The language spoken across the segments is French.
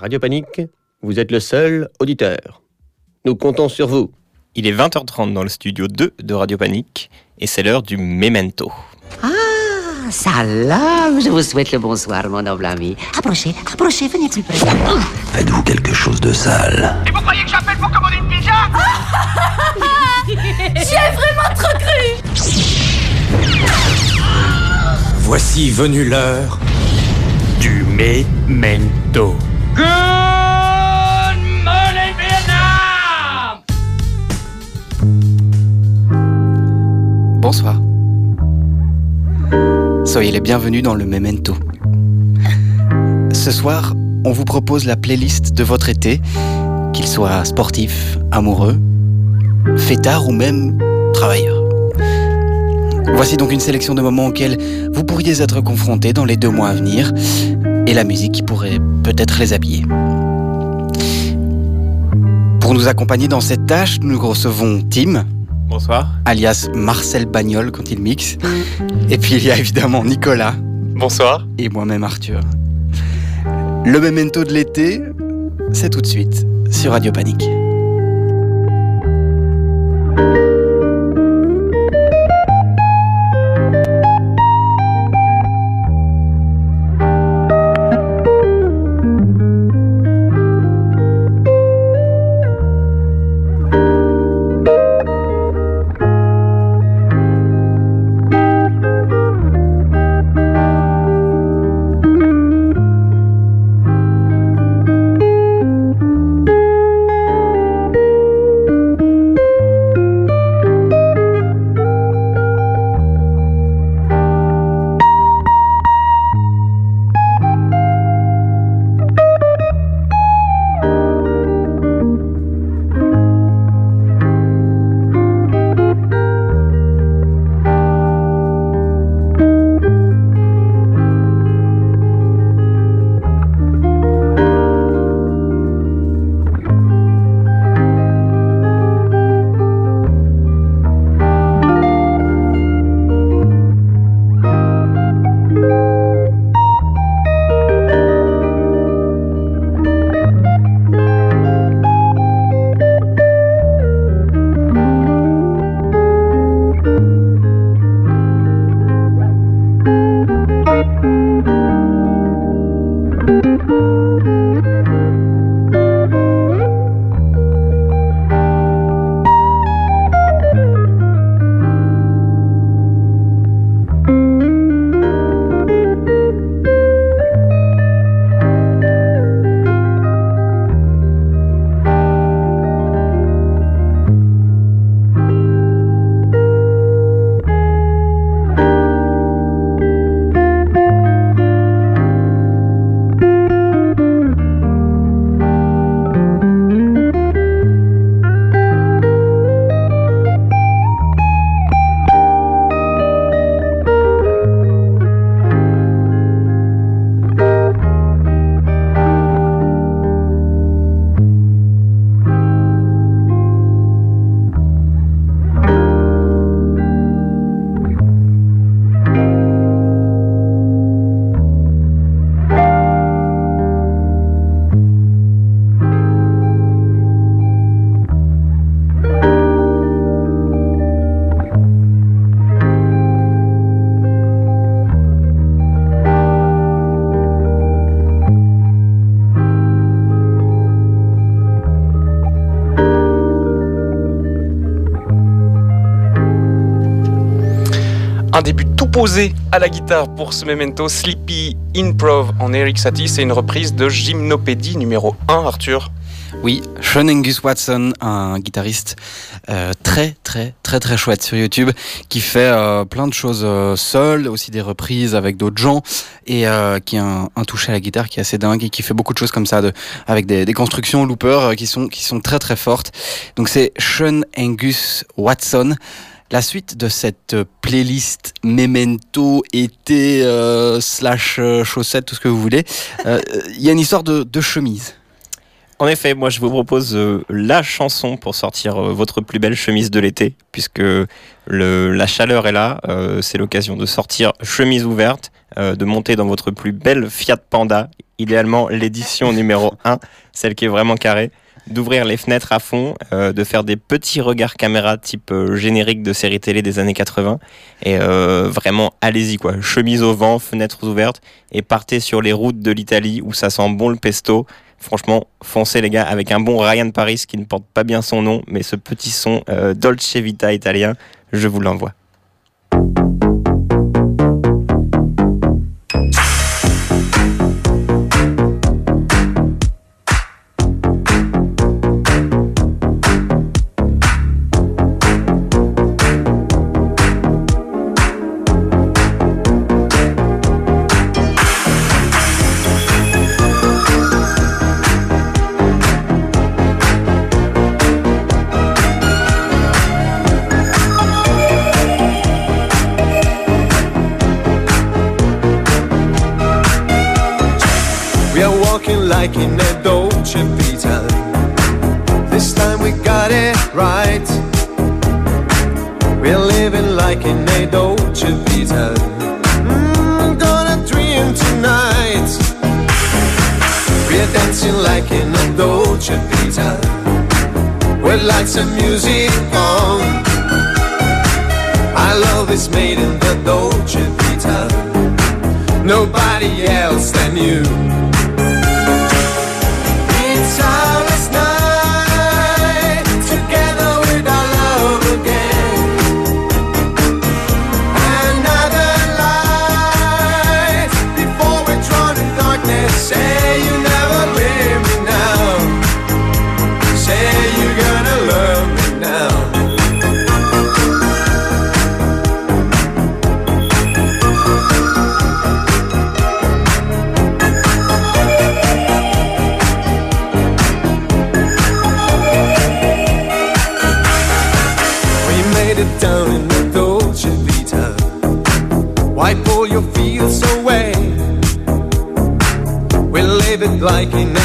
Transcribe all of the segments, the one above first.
Radio Panique, vous êtes le seul auditeur. Nous comptons sur vous. Il est 20h30 dans le studio 2 de Radio Panique et c'est l'heure du Memento. Ah, salam Je vous souhaite le bonsoir, mon noble ami. Approchez, approchez, venez plus près. Faites-vous quelque chose de sale Et vous croyez que j'appelle pour commander une pizza? J'y ai vraiment trop cru Voici venue l'heure du Memento. Bonsoir. Soyez les bienvenus dans le Memento. Ce soir, on vous propose la playlist de votre été, qu'il soit sportif, amoureux, fêtard ou même travailleur. Voici donc une sélection de moments auxquels vous pourriez être confrontés dans les deux mois à venir et la musique qui pourrait peut-être les habiller. Pour nous accompagner dans cette tâche, nous recevons Tim. Bonsoir. Alias Marcel Bagnol quand il mixe. Et puis il y a évidemment Nicolas. Bonsoir. Et moi-même Arthur. Le memento de l'été, c'est tout de suite sur Radio Panique. Posé à la guitare pour ce memento Sleepy Improv en Eric Satie. C'est une reprise de Gymnopédie numéro 1, Arthur. Oui, Sean Angus Watson, un guitariste euh, très très très très chouette sur YouTube, qui fait euh, plein de choses euh, seul, aussi des reprises avec d'autres gens, et euh, qui a un, toucher à la guitare qui est assez dingue et qui fait beaucoup de choses comme ça, avec des, des constructions loopers qui sont qui sont très très fortes. Donc c'est Sean Angus Watson. La suite de cette playlist Memento, été, euh, slash euh, chaussette, tout ce que vous voulez, euh, il y a une histoire de, de chemise. En effet, moi je vous propose euh, la chanson pour sortir euh, votre plus belle chemise de l'été, puisque le, la chaleur est là. Euh, c'est l'occasion de sortir chemise ouverte, euh, de monter dans votre plus belle Fiat Panda, idéalement l'édition numéro 1, celle qui est vraiment carrée, d'ouvrir les fenêtres à fond, euh, de faire des petits regards caméra type euh, générique de série télé des années 80 et euh, vraiment allez-y quoi, chemise au vent, fenêtres ouvertes et partez sur les routes de l'Italie où ça sent bon le pesto. Franchement, foncez les gars avec un bon Ryan Paris qui ne porte pas bien son nom, mais ce petit son Dolce Vita italien, je vous l'envoie. Dolce Vita. Mm, gonna dream tonight. We're dancing like in a Dolce Vita. With lights and music on. Our love is made in the Dolce Vita. Nobody else than you. like an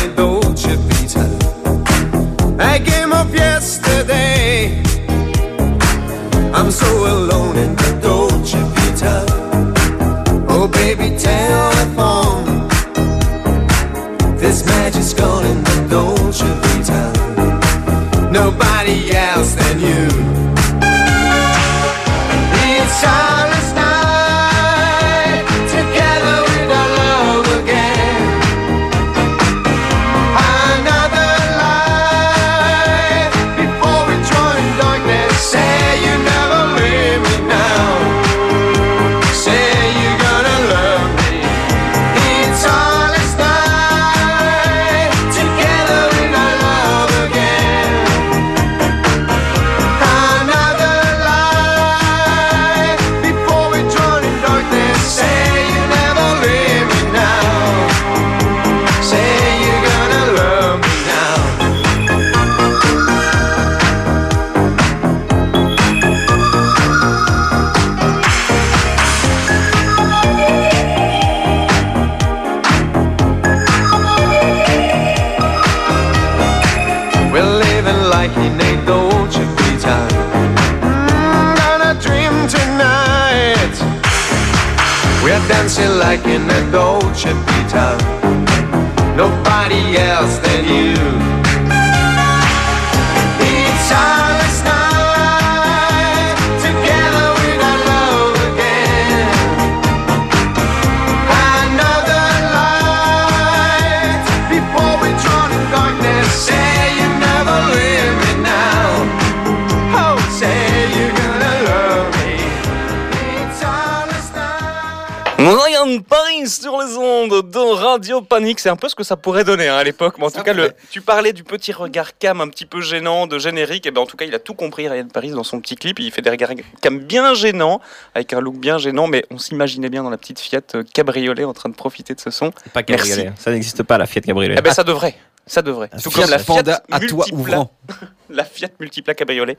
Radio Panique, c'est un peu ce que ça pourrait donner hein, à l'époque. Mais en tout cas, le, tu parlais du petit regard cam un petit peu gênant de générique. Et ben en tout cas, il a tout compris Ryan Paris dans son petit clip. Il fait des regards cam bien gênants, avec un look bien gênant, mais on s'imaginait bien dans la petite Fiat euh, cabriolet en train de profiter de ce son. Pas cabriolet, Merci. ça n'existe pas la Fiat Cabriolet. Eh ben ça devrait, ça devrait. Tout Fiat comme la Panda Fiat à toit multipla- ouvrant. la Fiat Multipla Cabriolet.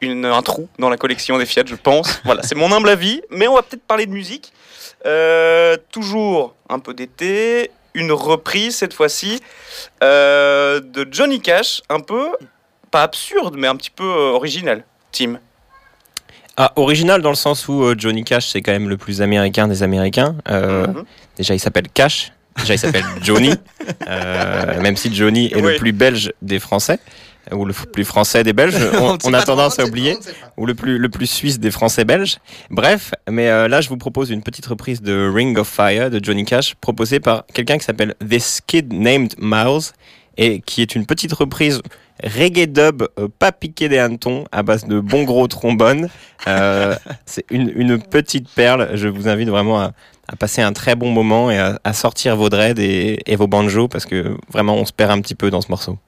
Une, un trou dans la collection des Fiat, je pense. voilà, c'est mon humble avis. Mais on va peut-être parler de musique. Euh, toujours un peu d'été. Une reprise cette fois-ci euh, de Johnny Cash. Un peu, pas absurde, mais un petit peu euh, original. Tim. Ah, original dans le sens où Johnny Cash, c'est quand même le plus américain des Américains. Euh, Mhm. Déjà, il s'appelle Cash. Déjà, il s'appelle Johnny. Même si Johnny est Oui. le plus belge des Français, ou le plus français des Belges, on, on a tendance à oublier, ou le plus, le plus suisse des Français belges. Bref, mais euh, là, je vous propose une petite reprise de Ring of Fire de Johnny Cash, proposée par quelqu'un qui s'appelle This Kid Named Miles, et qui est une petite reprise reggae dub euh, pas piqué des hannetons à base de bons gros trombones. Euh, c'est une, une petite perle. Je vous invite vraiment à, à passer un très bon moment et à, à sortir vos dreads et, et vos banjos parce que vraiment on se perd un petit peu dans ce morceau.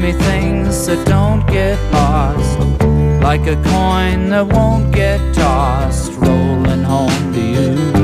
Me things that don't get lost. Like a coin that won't get tossed. Rolling home to you.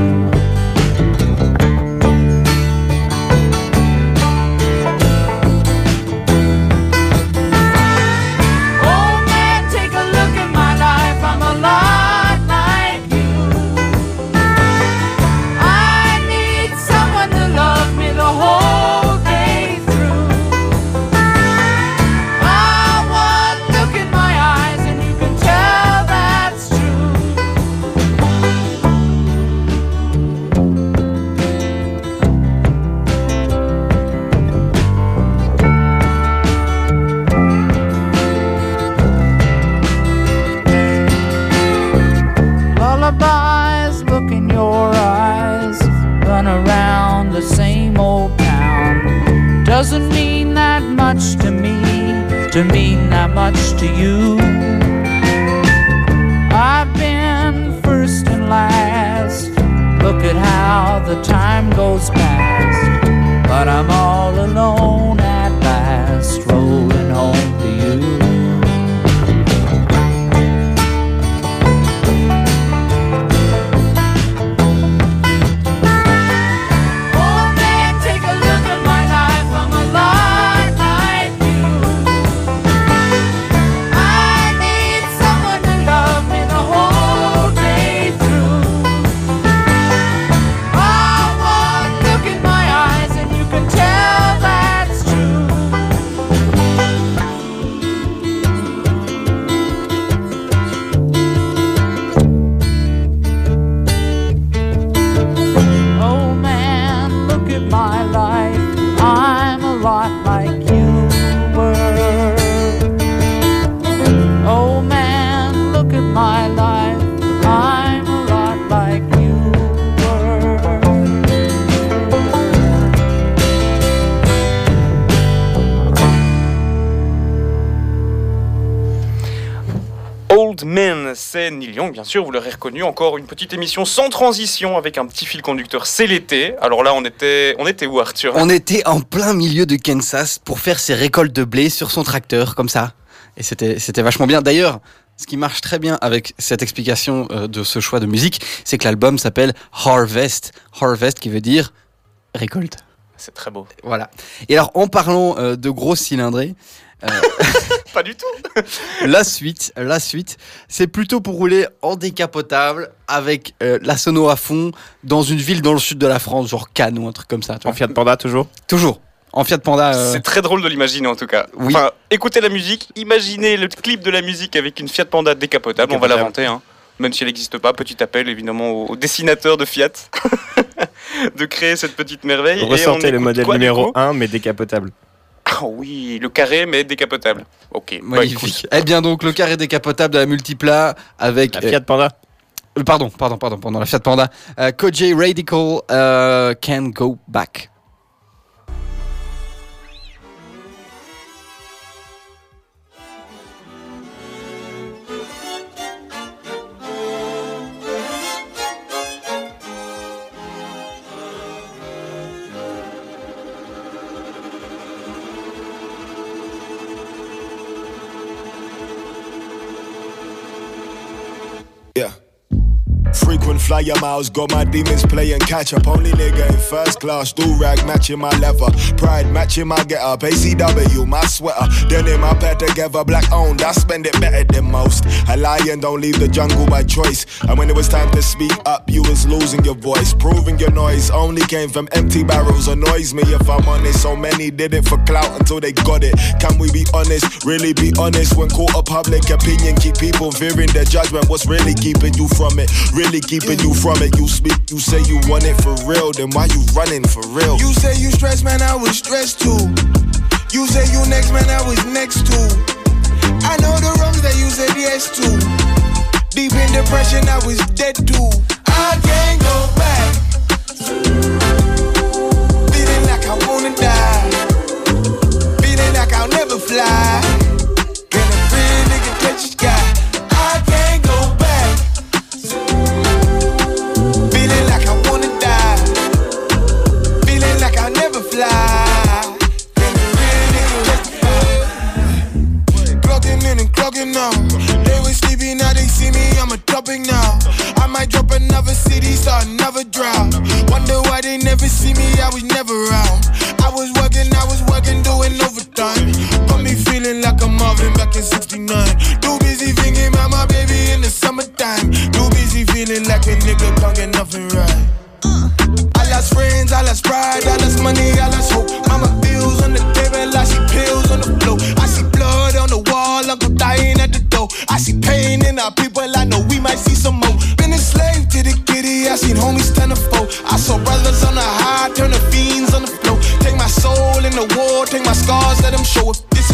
To mean that much to you. C'est Neil Young, bien sûr, vous l'aurez reconnu. Encore une petite émission sans transition avec un petit fil conducteur. C'est l'été. Alors là, on était, on était où, Arthur? On était en plein milieu de Kansas pour faire ses récoltes de blé sur son tracteur, comme ça. Et c'était, c'était vachement bien. D'ailleurs, ce qui marche très bien avec cette explication euh, de ce choix de musique, c'est que l'album s'appelle Harvest. Harvest qui veut dire récolte. C'est très beau. Voilà. Et alors, en parlant euh, de grosses cylindrées, euh, Pas du tout. la suite, la suite, c'est plutôt pour rouler en décapotable avec euh, la sono à fond dans une ville dans le sud de la France, genre Cannes ou un truc comme ça. tu En vois. Fiat Panda toujours? Toujours. En Fiat Panda. euh, C'est très drôle de l'imaginer en tout cas. Oui. Enfin, écoutez la musique, imaginez le clip de la musique avec une Fiat Panda décapotable. On va l'inventer, hein. même si elle n'existe pas. Petit appel évidemment au, au dessinateur de Fiat de créer cette petite merveille. Et on Ressentez le modèle quoi, numéro coup? 1, mais décapotable. Ah oui, le carré mais décapotable. Ok. bah, Magnifique. eh bien donc le carré décapotable de la multipla avec La Fiat Panda euh, pardon pardon pardon pardon la Fiat Panda euh, Kojay Radical euh, Can Go Back. Yeah. Frequent fly your miles, got my demons playing catch up. Only nigga in first class, do rag matching my leather. Pride matching my get up. ACW, my sweater. Denim, my pair together, black owned. I spend it better than most. A lion don't leave the jungle by choice. And when it was time to speak up, you was losing your voice. Proving your noise only came from empty barrels. Annoys me if I'm honest. So many did it for clout until they got it. Can we be honest? Really be honest when caught of public opinion. Keep people fearing their judgment. What's really keeping you from it? Really keeping you from it. You speak, you say you want it for real. Then why you running for real? You say you stressed, man, I was stressed too. You say you next, man, I was next too. I know the wrongs that you said yes to. Deep in depression, I was dead too. I can't go back. Feeling like I wanna die. Feeling like I'll never fly. A now. I might drop another city, start another drought. Wonder why they never see me, I was never around. I was working, I was working, doing overtime. Got me feeling like I'm Marvin back in 69. Too busy thinking about my baby in the summertime. Too busy feeling like a nigga can't get nothing right. Uh. I lost friends, I lost pride, I lost money, I lost hope. Mama I might see some more. Been a slave to the kitty, I seen homies turn to foe. I saw brothers on the high, turn to fiends on the floor. Take my soul in the war, take my scars, let them show. If this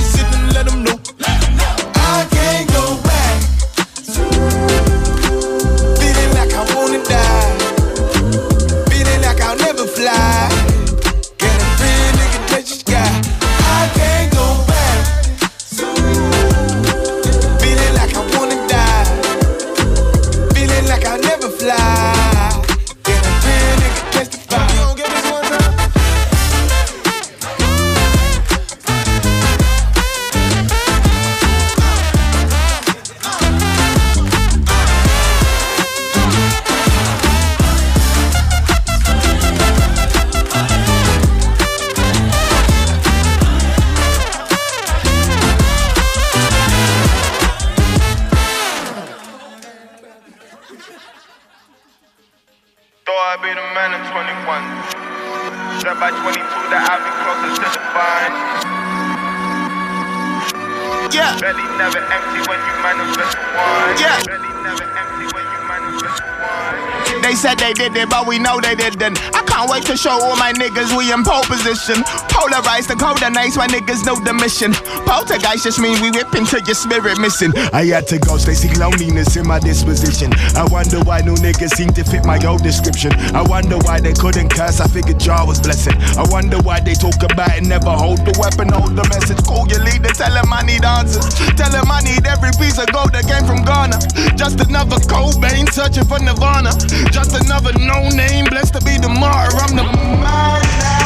all my niggas we in pole position. Polarize the and nice, my niggas know the mission. Poltergeist just mean we whip into your spirit missing. I had to go, they see loneliness in my disposition. I wonder why new niggas seem to fit my old description. I wonder why they couldn't curse, I figured Jar was blessing. I wonder why they talk about it, never hold the weapon, hold the message. Call your leader, tell him I need answers. Tell him I need every piece of gold that came from Ghana. Just another Cobain searching for Nirvana. Just another no name, blessed to be the martyr. I'm the man.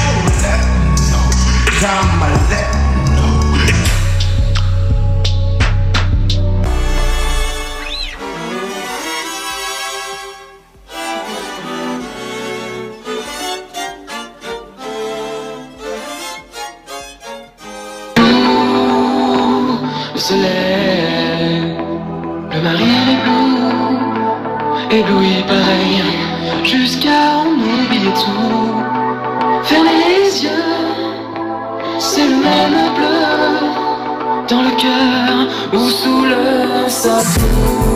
Le soleil, le marine ébloui, ébloui pareil, jusqu'à en oublier tout. Fermez les yeux, c'est le même bleu dans le cœur ou sous le sable.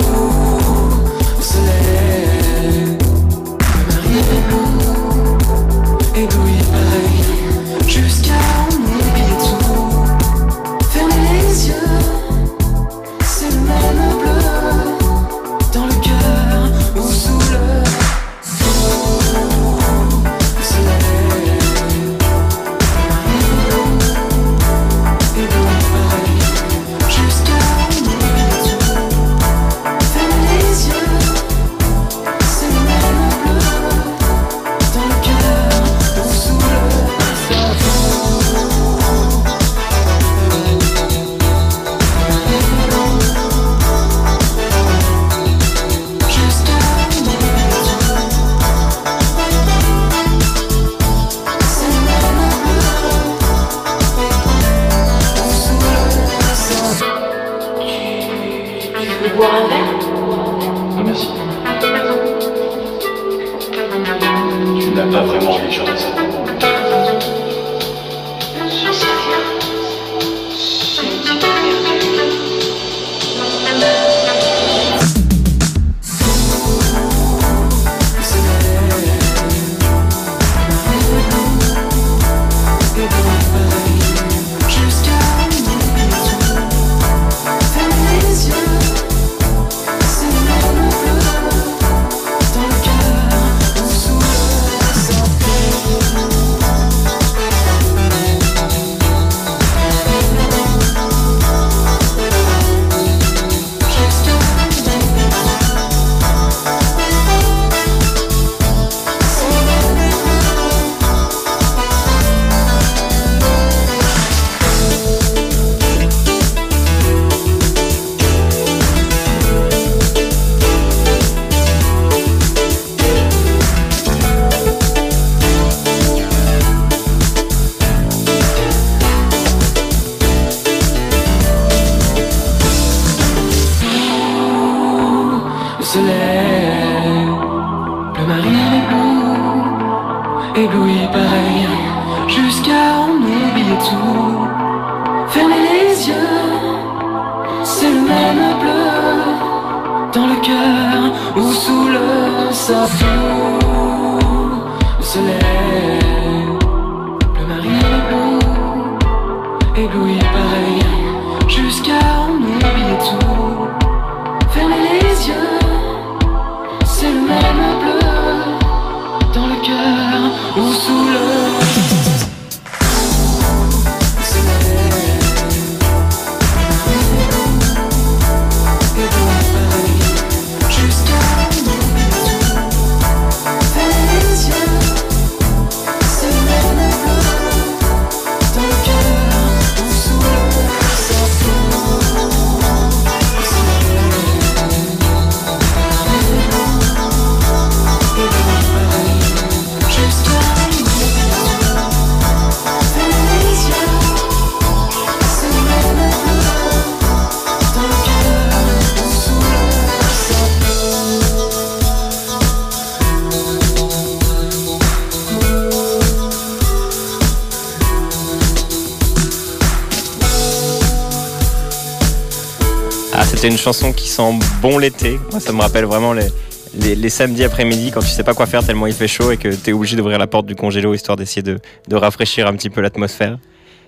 Ah, c'était une chanson qui sent bon l'été. Moi, ça me rappelle vraiment les, les, les samedis après-midi quand tu sais pas quoi faire tellement il fait chaud et que tu es obligé d'ouvrir la porte du congélo histoire d'essayer de, de rafraîchir un petit peu l'atmosphère.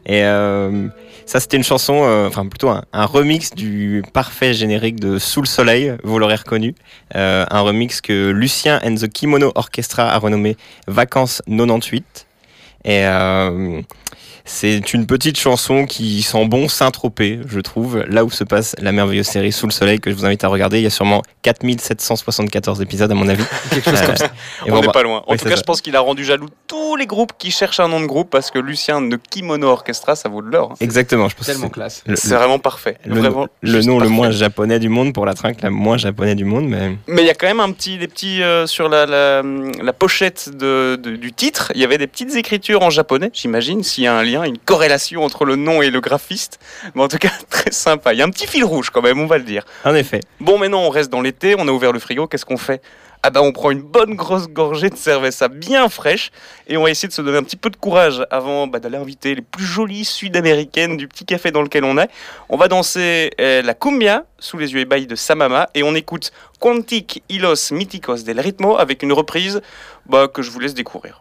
Et euh, ça, c'était une chanson, euh, enfin plutôt un, un remix du parfait générique de Sous le Soleil, vous l'aurez reconnu. Euh, un remix que Lucien and the Kimono Orchestra a renommé Vacances 98. Et euh, c'est une petite chanson qui sent bon Saint-Tropez, je trouve, là où se passe la merveilleuse série Sous le Soleil que je vous invite à regarder. Il y a sûrement 4774 épisodes à mon avis. Quelque chose comme ça. et On bon, n'est bah, pas loin. En oui, tout cas, ça. je pense qu'il a rendu jaloux tous les groupes qui cherchent un nom de groupe parce que Lucien de Kimono Orchestra, ça vaut de l'or. hein. Exactement, je pense que Tellement c'est classe. C'est vraiment parfait. le, Vraiment le juste nom le moins japonais du monde pour la trinque, la moins japonais du monde, mais Mais il y a quand même un petit, des petits euh, sur la, la, la pochette de, de- du titre. Il y avait des petites écritures en japonais, j'imagine, s'il y a un lien, une corrélation entre le nom et le graphiste. Mais en tout cas, très sympa. Il y a un petit fil rouge quand même, on va le dire. en effet. Bon, maintenant on reste dans l'été, on a ouvert le frigo, qu'est-ce qu'on fait? Ah bah on prend une bonne grosse gorgée de cerveza bien fraîche et on va essayer de se donner un petit peu de courage avant bah, d'aller inviter les plus jolies sud-américaines du petit café dans lequel on est. On va danser euh, la cumbia sous les yeux ébahis de Samama et on écoute Quantic Hilos Míticos del Ritmo avec une reprise bah, que je vous laisse découvrir.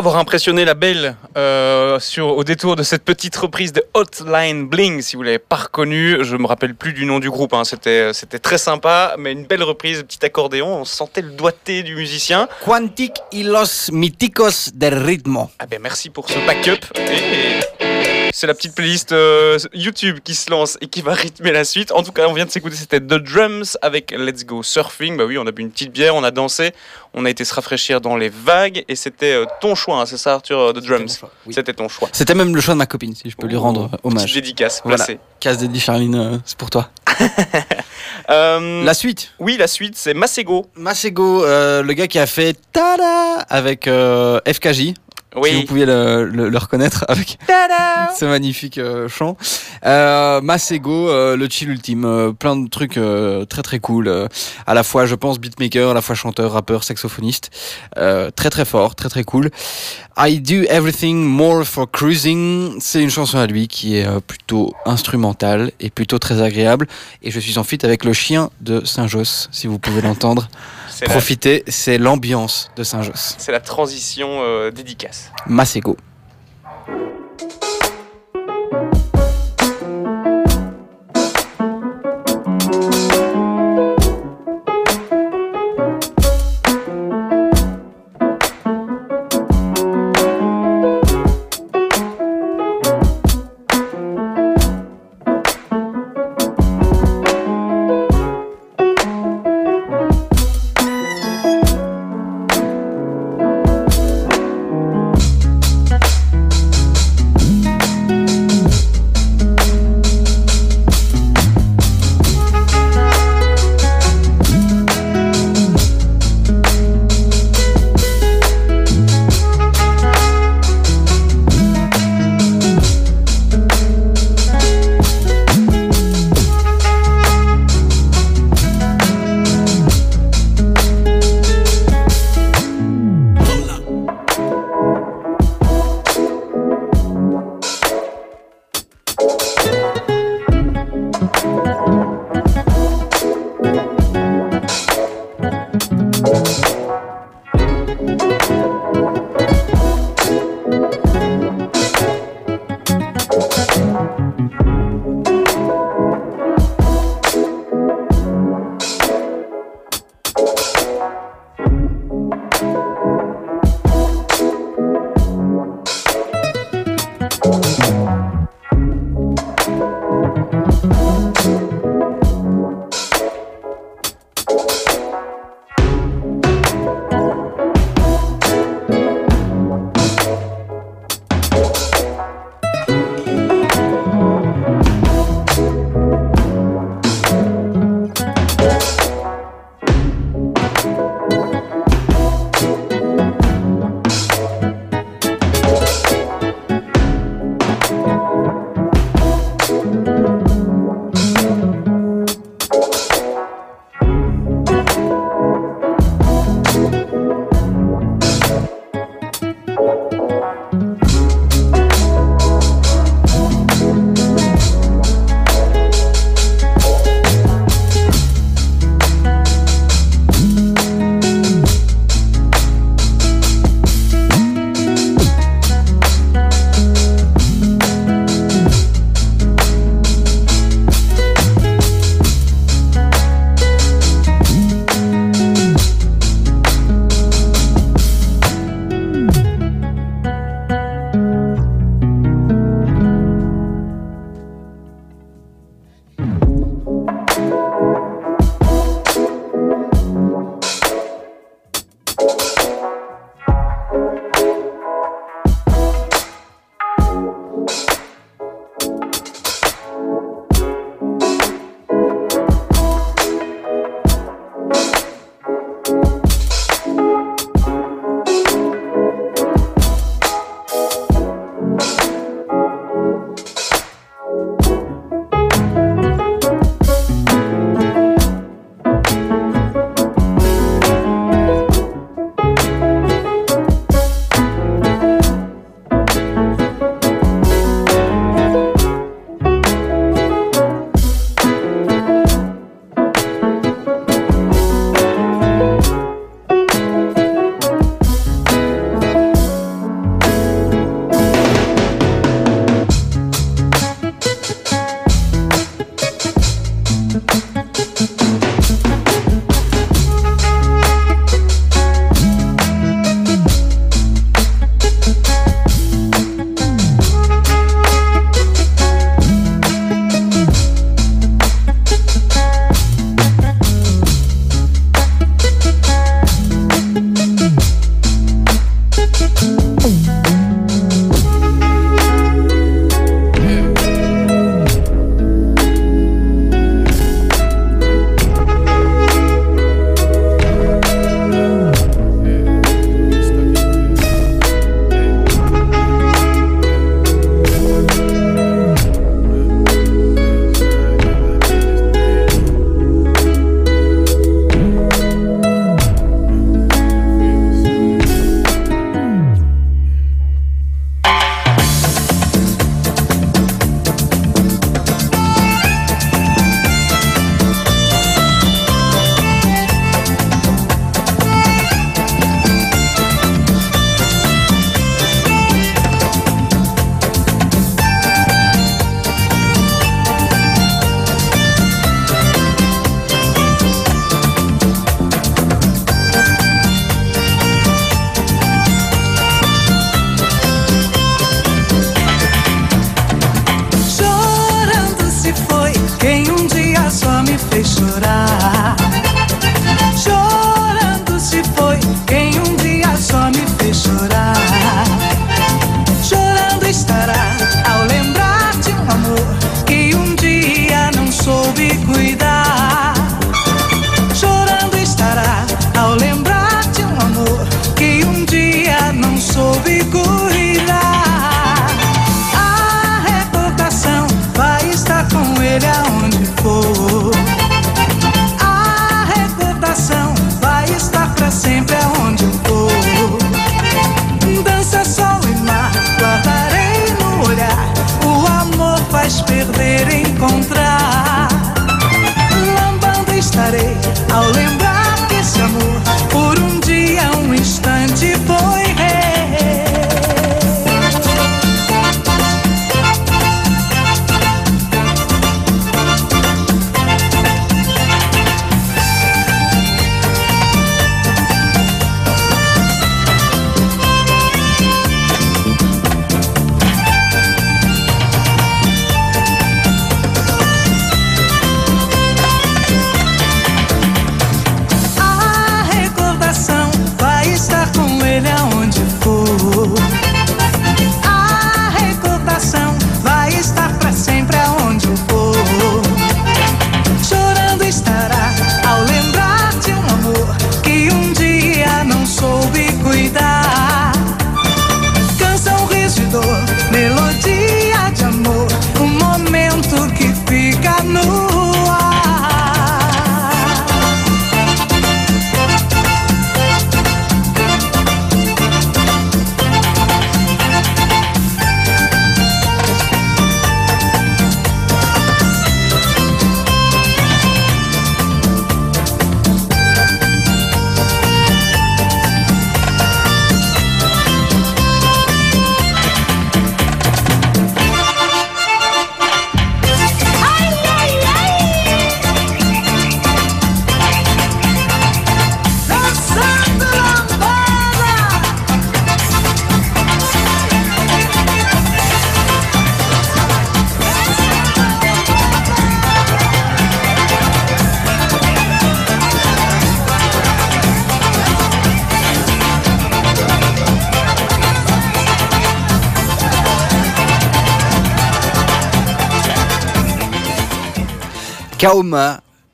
Avoir impressionné la belle euh, sur, au détour de cette petite reprise de Hotline Bling, si vous l'avez pas reconnu, je me rappelle plus du nom du groupe, hein, c'était, c'était très sympa, mais une belle reprise, petit accordéon, on sentait le doigté du musicien. Quantic y los míticos del ritmo. Ah ben merci pour ce backup. Et c'est la petite playlist euh, YouTube qui se lance et qui va rythmer la suite. En tout cas, on vient de s'écouter, c'était The Drums avec Let's Go Surfing. Bah oui, on a bu une petite bière, on a dansé, on a été se rafraîchir dans les vagues et c'était euh, ton choix, hein, c'est ça Arthur, euh, The Drums? C'était ton choix. C'était même le choix de ma copine, si je peux lui rendre hommage. Petite dédicace Voilà. placée. Casse dédié Charline, c'est pour toi. La suite Oui, la suite, c'est Masego. Masego, le gars qui a fait Tada avec FKJ. Oui. Si vous pouviez le, le- le reconnaître avec ce magnifique euh, chant. Euh, Masego, euh, le chill ultime, euh, plein de trucs euh, très très cool. euh, à la fois, je pense, beatmaker, à la fois chanteur, rappeur, saxophoniste. Euh, très très fort, très très cool. I Do Everything More for Cruising, c'est une chanson à lui qui est euh, plutôt instrumentale et plutôt très agréable. Et je suis en fit avec le chien de Saint-Josse, si vous pouvez l'entendre. C'est la- Profitez, c'est l'ambiance de Saint-Josse. C'est la transition euh, dédicace. Masego.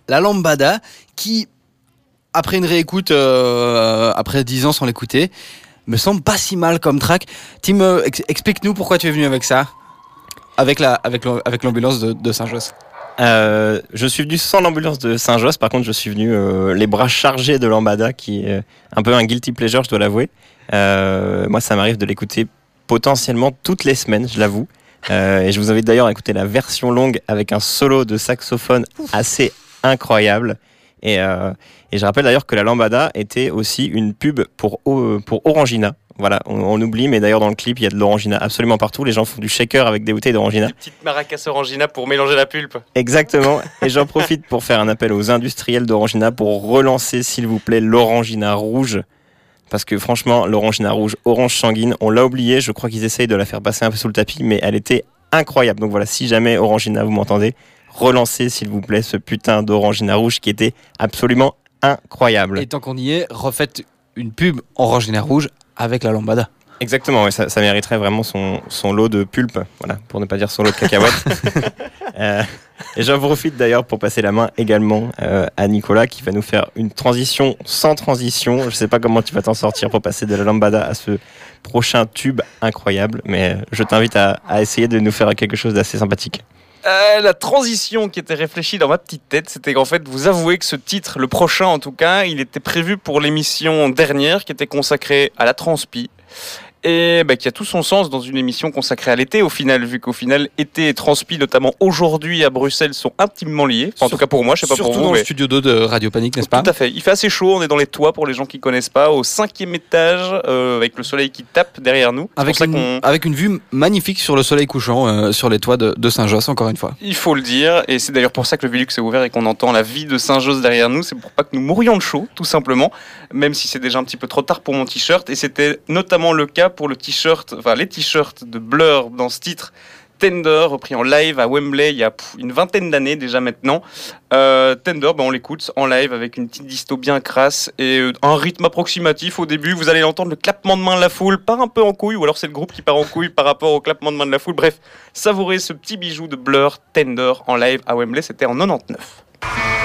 La lambada, qui, après une réécoute, euh, après 10 ans sans l'écouter, me semble pas si mal comme track. Tim, euh, ex- explique-nous pourquoi tu es venu avec ça, avec la, avec l'am- avec l'ambulance de, Saint-Josse. Euh, je suis venu sans l'ambulance de Saint-Josse, par contre je suis venu les bras chargés de Lambada, qui est un peu un guilty pleasure, je dois l'avouer. Moi ça m'arrive de l'écouter potentiellement toutes les semaines, je l'avoue. Euh, et je vous invite d'ailleurs à écouter la version longue avec un solo de saxophone assez incroyable. Et, euh, et je rappelle d'ailleurs que la Lambada était aussi une pub pour, O- pour Orangina. Voilà, on, on oublie, mais d'ailleurs dans le clip, il y a de l'Orangina absolument partout. Les gens font du shaker avec des bouteilles d'Orangina. Petite maracas orangina pour mélanger la pulpe. Exactement. Et j'en profite pour faire un appel aux industriels d'Orangina pour relancer, s'il vous plaît, l'Orangina rouge. Parce que franchement, l'Orangina rouge, orange sanguine, on l'a oublié. Je crois qu'ils essayent de la faire passer un peu sous le tapis, mais elle était incroyable. Donc voilà, si jamais Orangina, vous m'entendez, relancez, s'il vous plaît, ce putain d'Orangina rouge qui était absolument incroyable. Et tant qu'on y est, refaites une pub orangina rouge avec la lambada. Exactement, ouais, ça, ça mériterait vraiment son, son lot de pulpe, voilà, pour ne pas dire son lot de cacahuètes. Euh, et j'en profite d'ailleurs pour passer la main également euh, à Nicolas qui va nous faire une transition sans transition. Je sais pas comment tu vas t'en sortir pour passer de la lambada à ce prochain tube incroyable, mais je t'invite à, à essayer de nous faire quelque chose d'assez sympathique. Euh, la transition qui était réfléchie dans ma petite tête, c'était qu'en fait, vous avouez que ce titre, le prochain en tout cas, il était prévu pour l'émission dernière qui était consacrée à la transpi. Et bah, qui a tout son sens dans une émission consacrée à l'été au final, vu qu'au final, été et transpi, notamment aujourd'hui à Bruxelles, sont intimement liés. Enfin, en tout cas pour moi, je sais pas Surtout pour vous. dans mais- le studio 2 de Radio Panique, n'est-ce pas Tout à fait. Il fait assez chaud. On est dans les toits pour les gens qui connaissent pas, au cinquième étage, euh, avec le soleil qui tape derrière nous. Avec une, avec une vue magnifique sur le soleil couchant euh, sur les toits de, de Saint-Josse, encore une fois. Il faut le dire, et c'est d'ailleurs pour ça que le Velux est ouvert et qu'on entend la vie de Saint-Josse derrière nous. C'est pour pas que nous mourions de chaud, tout simplement, même si c'est déjà un petit peu trop tard pour mon t-shirt. Et c'était notamment le cas pour le t-shirt, enfin les t-shirts de Blur dans ce titre, Tender, repris en live à Wembley il y a une vingtaine d'années déjà maintenant. Euh, Tender, ben, on l'écoute en live avec une petite disto bien crasse et euh, un rythme approximatif au début. Vous allez entendre le clappement de main de la foule, part un peu en couille, ou alors c'est le groupe qui part en couille par rapport au clappement de main de la foule. Bref, savourez ce petit bijou de Blur Tender en live à Wembley, c'était en 99.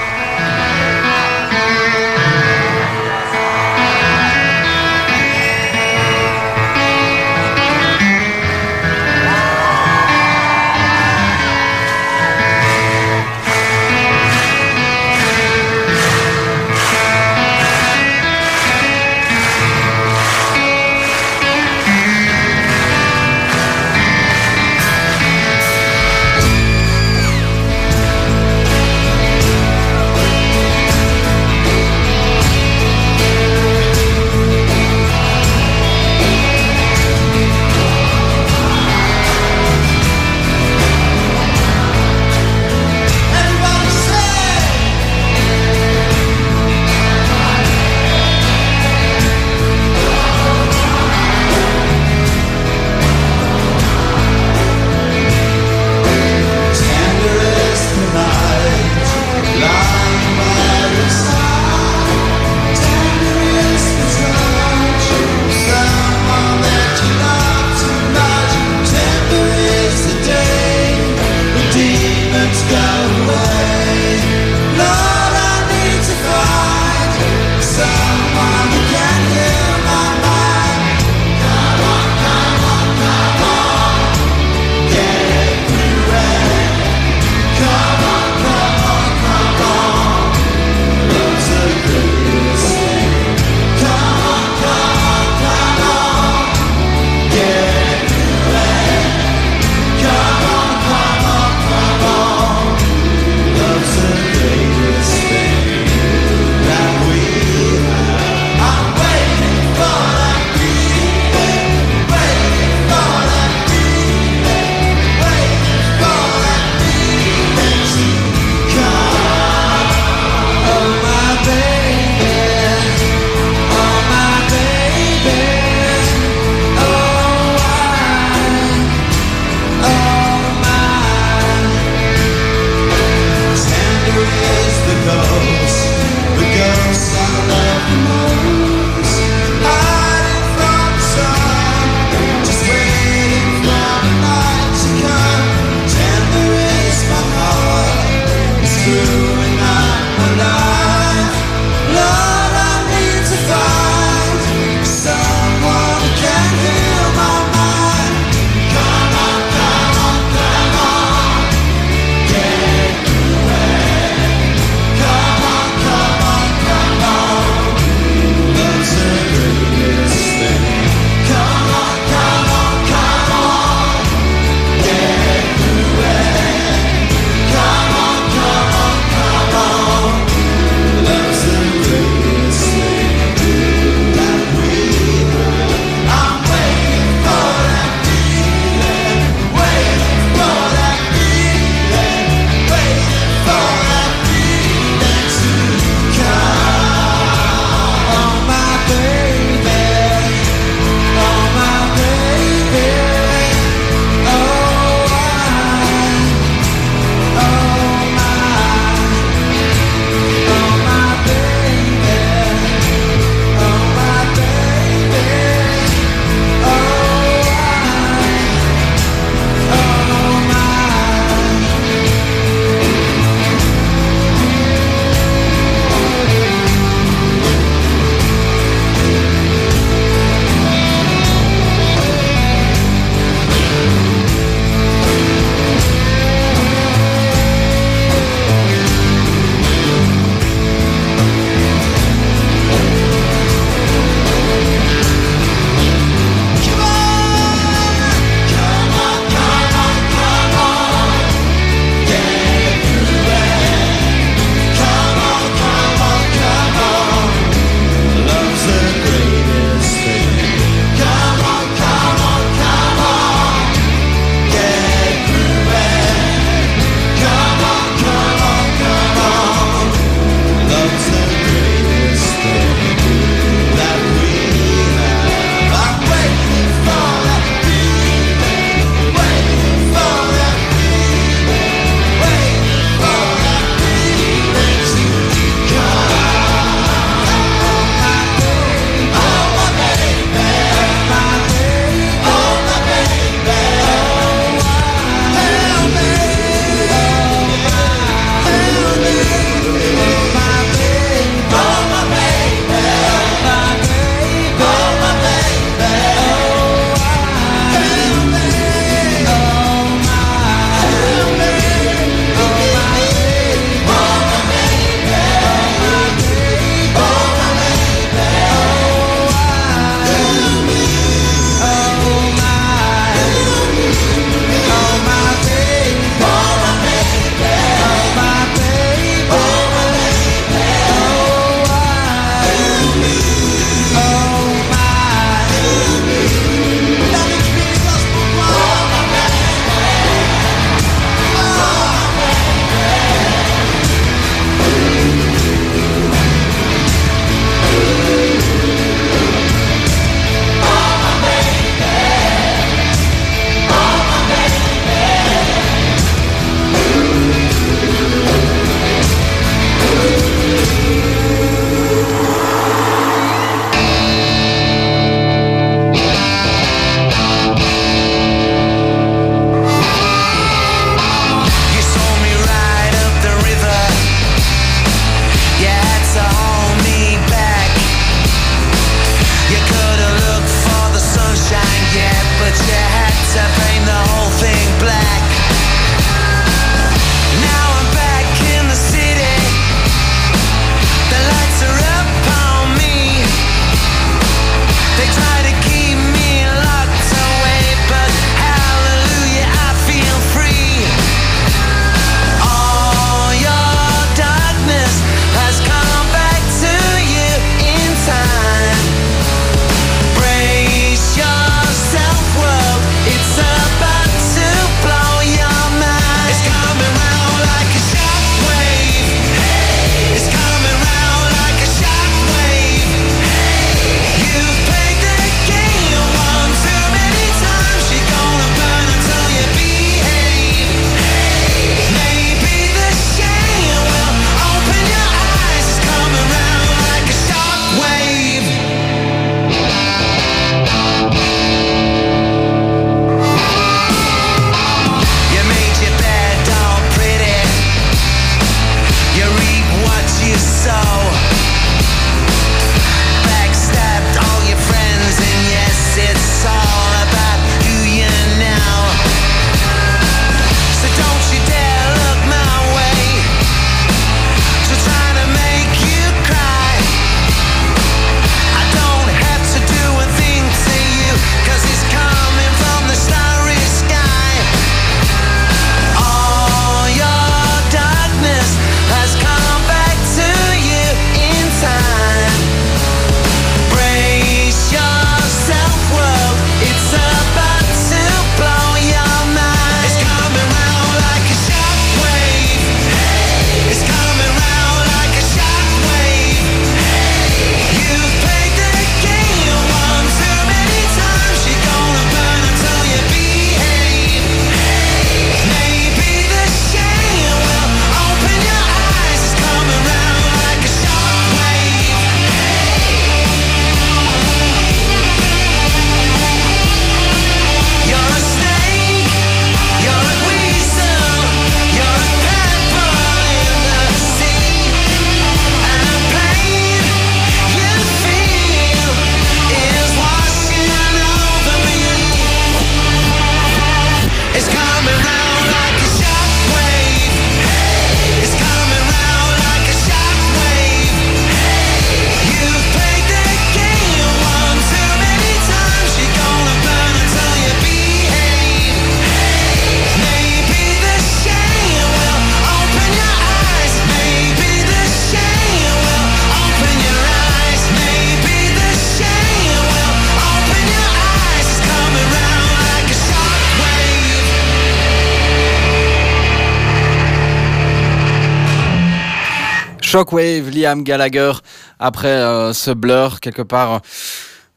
Shockwave, Liam Gallagher, après euh, ce Blur, quelque part, euh,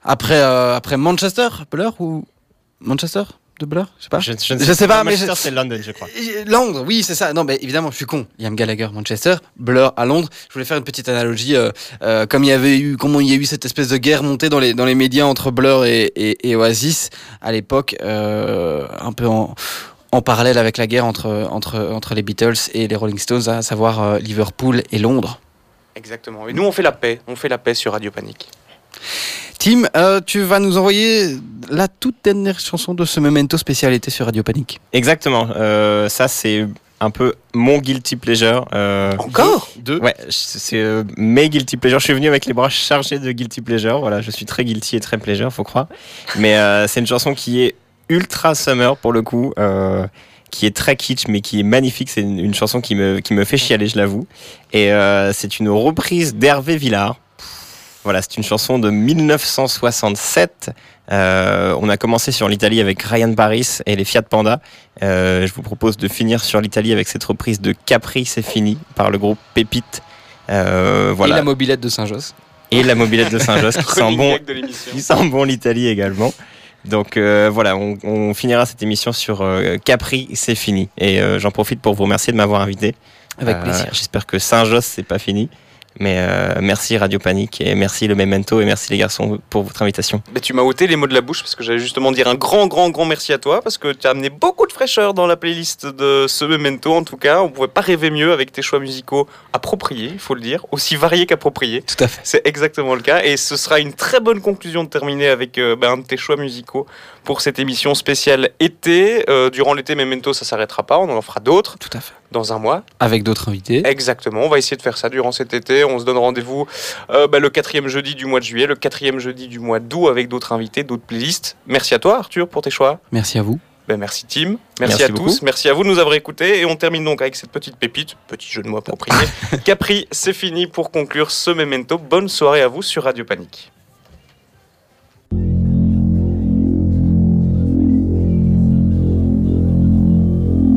après, euh, après Manchester, Blur ou Manchester de Blur Je sais pas. Je, Je sais pas, mais Manchester, je- c'est London, je crois. Londres, oui, c'est ça. Non, mais évidemment, je suis con. Liam Gallagher, Manchester, Blur à Londres. Je voulais faire une petite analogie, euh, euh, comme il y avait eu, comment il y a eu cette espèce de guerre montée dans les dans les médias entre Blur et, et, et Oasis à l'époque, euh, un peu en en parallèle avec la guerre entre entre entre les Beatles et les Rolling Stones, à savoir euh, Liverpool et Londres. Exactement. Et nous, on fait la paix. On fait la paix sur Radio Panique. Tim, euh, tu vas nous envoyer la toute dernière chanson de ce memento spécialité sur Radio Panique. Exactement. Euh, ça, c'est un peu mon guilty pleasure. Euh, Encore? Deux Ouais, c'est euh, mes guilty pleasure. Je suis venu avec les bras chargés de guilty pleasure. Voilà, je suis très guilty et très pleasure, faut croire. Mais euh, c'est une chanson qui est ultra summer pour le coup. euh, qui est très kitsch mais qui est magnifique. C'est une, une chanson qui me, qui me fait chialer, je l'avoue. Et euh, c'est une reprise d'Hervé Villard. Voilà, c'est une chanson de 1967. Euh, on a commencé sur l'Italie avec Ryan Paris et les Fiat Panda. Je vous propose de finir sur l'Italie avec cette reprise de Capri, c'est fini par le groupe Pépite. Voilà. Et la mobilette de Saint-Josse. Et la mobilette de Saint-Josse qui sent bon, qui sent bon l'Italie également. Donc euh, voilà, on, on finira cette émission sur euh, Capri, c'est fini. Et euh, j'en profite pour vous remercier de m'avoir invité. Avec Euh, plaisir. J'espère que Saint-Josse, c'est pas fini. Mais euh, merci Radio Panique et merci le Memento et merci les garçons pour votre invitation. Mais tu m'as ôté les mots de la bouche parce que j'allais justement dire un grand, grand, grand merci à toi parce que tu as amené beaucoup de fraîcheur dans la playlist de ce memento. En tout cas, on pouvait pas rêver mieux avec tes choix musicaux appropriés, il faut le dire, aussi variés qu'appropriés. Tout à fait. C'est exactement le cas et ce sera une très bonne conclusion de terminer avec euh, ben, un de tes choix musicaux pour cette émission spéciale été. Euh, durant l'été, Memento, ça s'arrêtera pas, on en fera d'autres Tout à fait. Dans un mois. Avec d'autres invités. Exactement, on va essayer de faire ça durant cet été. On se donne rendez-vous euh, bah, le quatrième jeudi du mois de juillet, le quatrième jeudi du mois d'août avec d'autres invités, d'autres playlists. Merci à toi Arthur pour tes choix. Merci à vous. Ben, merci Tim, merci, Merci à beaucoup. tous, merci à vous de nous avoir écoutés et on termine donc avec cette petite pépite, petit jeu de mots approprié. Capri, c'est fini pour conclure ce memento. Bonne soirée à vous sur Radio Panique.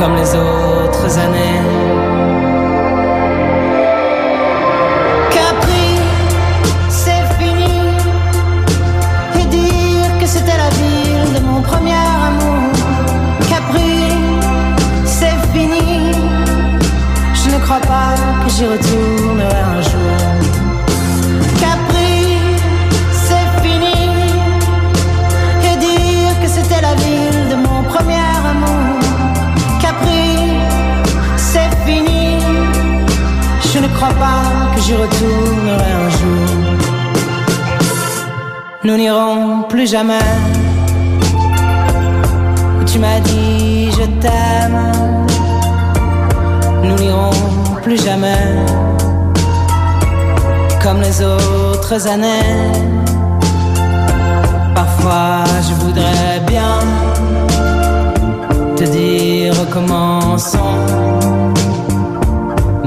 comme les autres années. Capri, c'est fini. Et dire que c'était la ville de mon premier amour. Capri, c'est fini. Je ne crois pas que j'y retournerai un jour. Crois pas que j'y retournerai un jour. Nous n'irons plus jamais. Tu m'as dit je t'aime. Nous n'irons plus jamais. Comme les autres années. Parfois je voudrais bien te dire recommençons,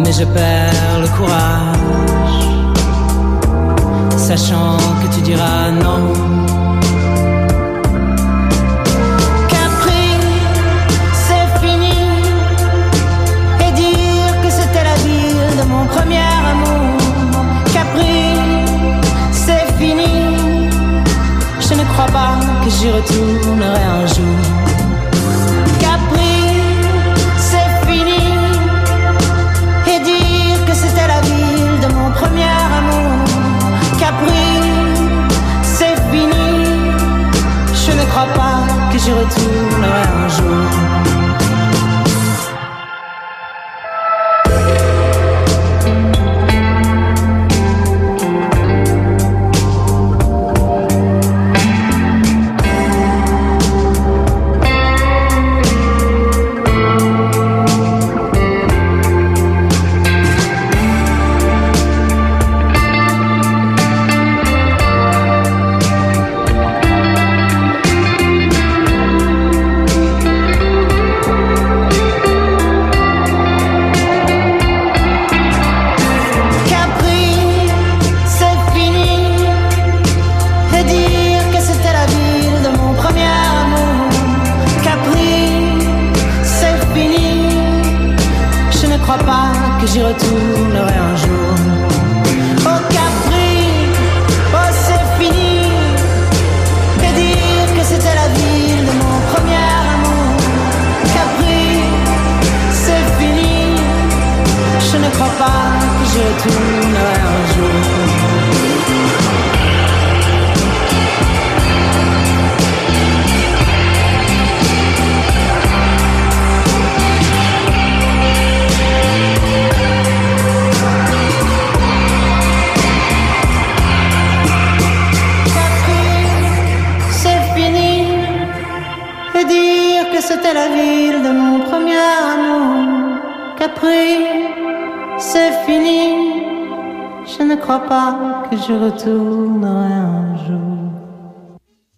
mais je perds le courage, sachant que tu diras non. Capri, c'est fini, et dire que c'était la ville de mon premier amour. Capri, c'est fini, je ne crois pas que j'y retournerai un jour.